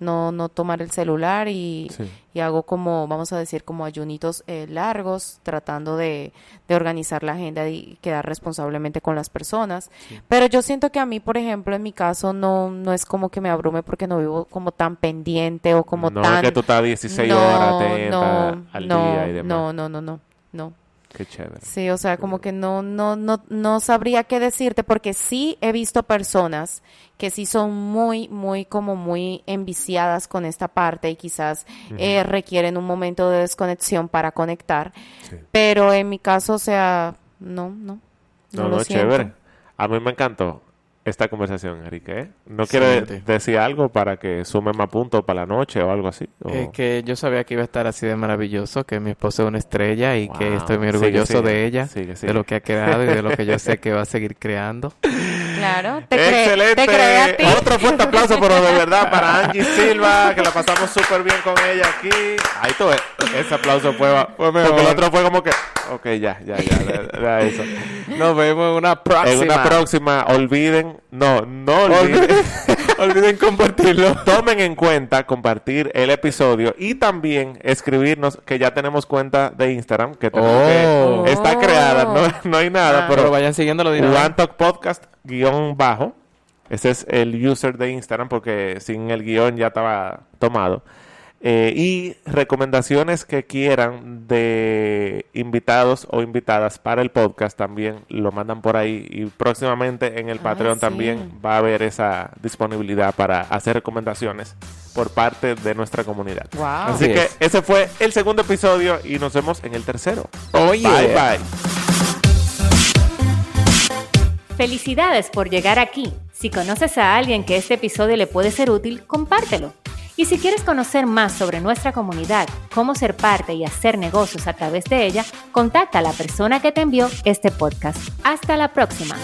No, no tomar el celular y, Sí. y hago como, vamos a decir, como ayunitos eh, largos, tratando de, de organizar la agenda y quedar responsablemente con las personas. Pero yo siento que a mí, por ejemplo, en mi caso, no, no es como que me abrume porque no vivo como tan pendiente o como no tan... es que tú estás 16 No, horas atenta no, al no, día y demás. no, no, no, no, no. Qué chévere. Sí, o sea, como que no, no, no, no sabría qué decirte porque sí he visto personas que sí son muy, muy, como muy enviciadas con esta parte y quizás eh, requieren un momento de desconexión para conectar. Sí. Pero en mi caso, o sea, no, no. No, No, no, chévere. A mí me encantó esta conversación, Enrique. ¿eh? ¿No quiere decir algo para que sume más puntos para la noche o algo así? ¿O- Es que yo sabía que iba a estar así de maravilloso, que mi esposa es una estrella y que Wow. estoy muy Sigue, orgulloso sigue. de ella, Sigue, sigue. de lo que ha creado y de lo que yo sé (laughs) que va a seguir creando. Claro, te cree, Excelente. te cree a ti. Otro fuerte aplauso, pero de verdad para Angie (laughs) Silva, que la pasamos súper bien con ella aquí. Ahí tú ves. Ese aplauso fue, Fue porque el mejor. otro fue como que, ok, ya, ya, ya, ya, ya, eso. Nos vemos en una próxima. En una próxima, olviden, no, no olviden. (laughs) Olviden, compartirlo. Tomen en cuenta compartir el episodio y también escribirnos que ya tenemos cuenta de Instagram que, Oh. que está creada, no, no hay nada, Ah, pero, pero vayan siguiéndolo de una One. Talk Podcast guion bajo. Ese es el user de Instagram porque sin el guion ya estaba tomado. Eh, y recomendaciones que quieran de invitados o invitadas para el podcast también lo mandan por ahí. Y próximamente en el Ah, Patreon sí. también va a haber esa disponibilidad para hacer recomendaciones por parte de nuestra comunidad. Wow. Así que es. ese fue el segundo episodio y nos vemos en el tercero. Oye. Bye bye. Felicidades por llegar aquí. Si conoces a alguien que este episodio le puede ser útil, compártelo. Y si quieres conocer más sobre nuestra comunidad, cómo ser parte y hacer negocios a través de ella, contacta a la persona que te envió este podcast. Hasta la próxima.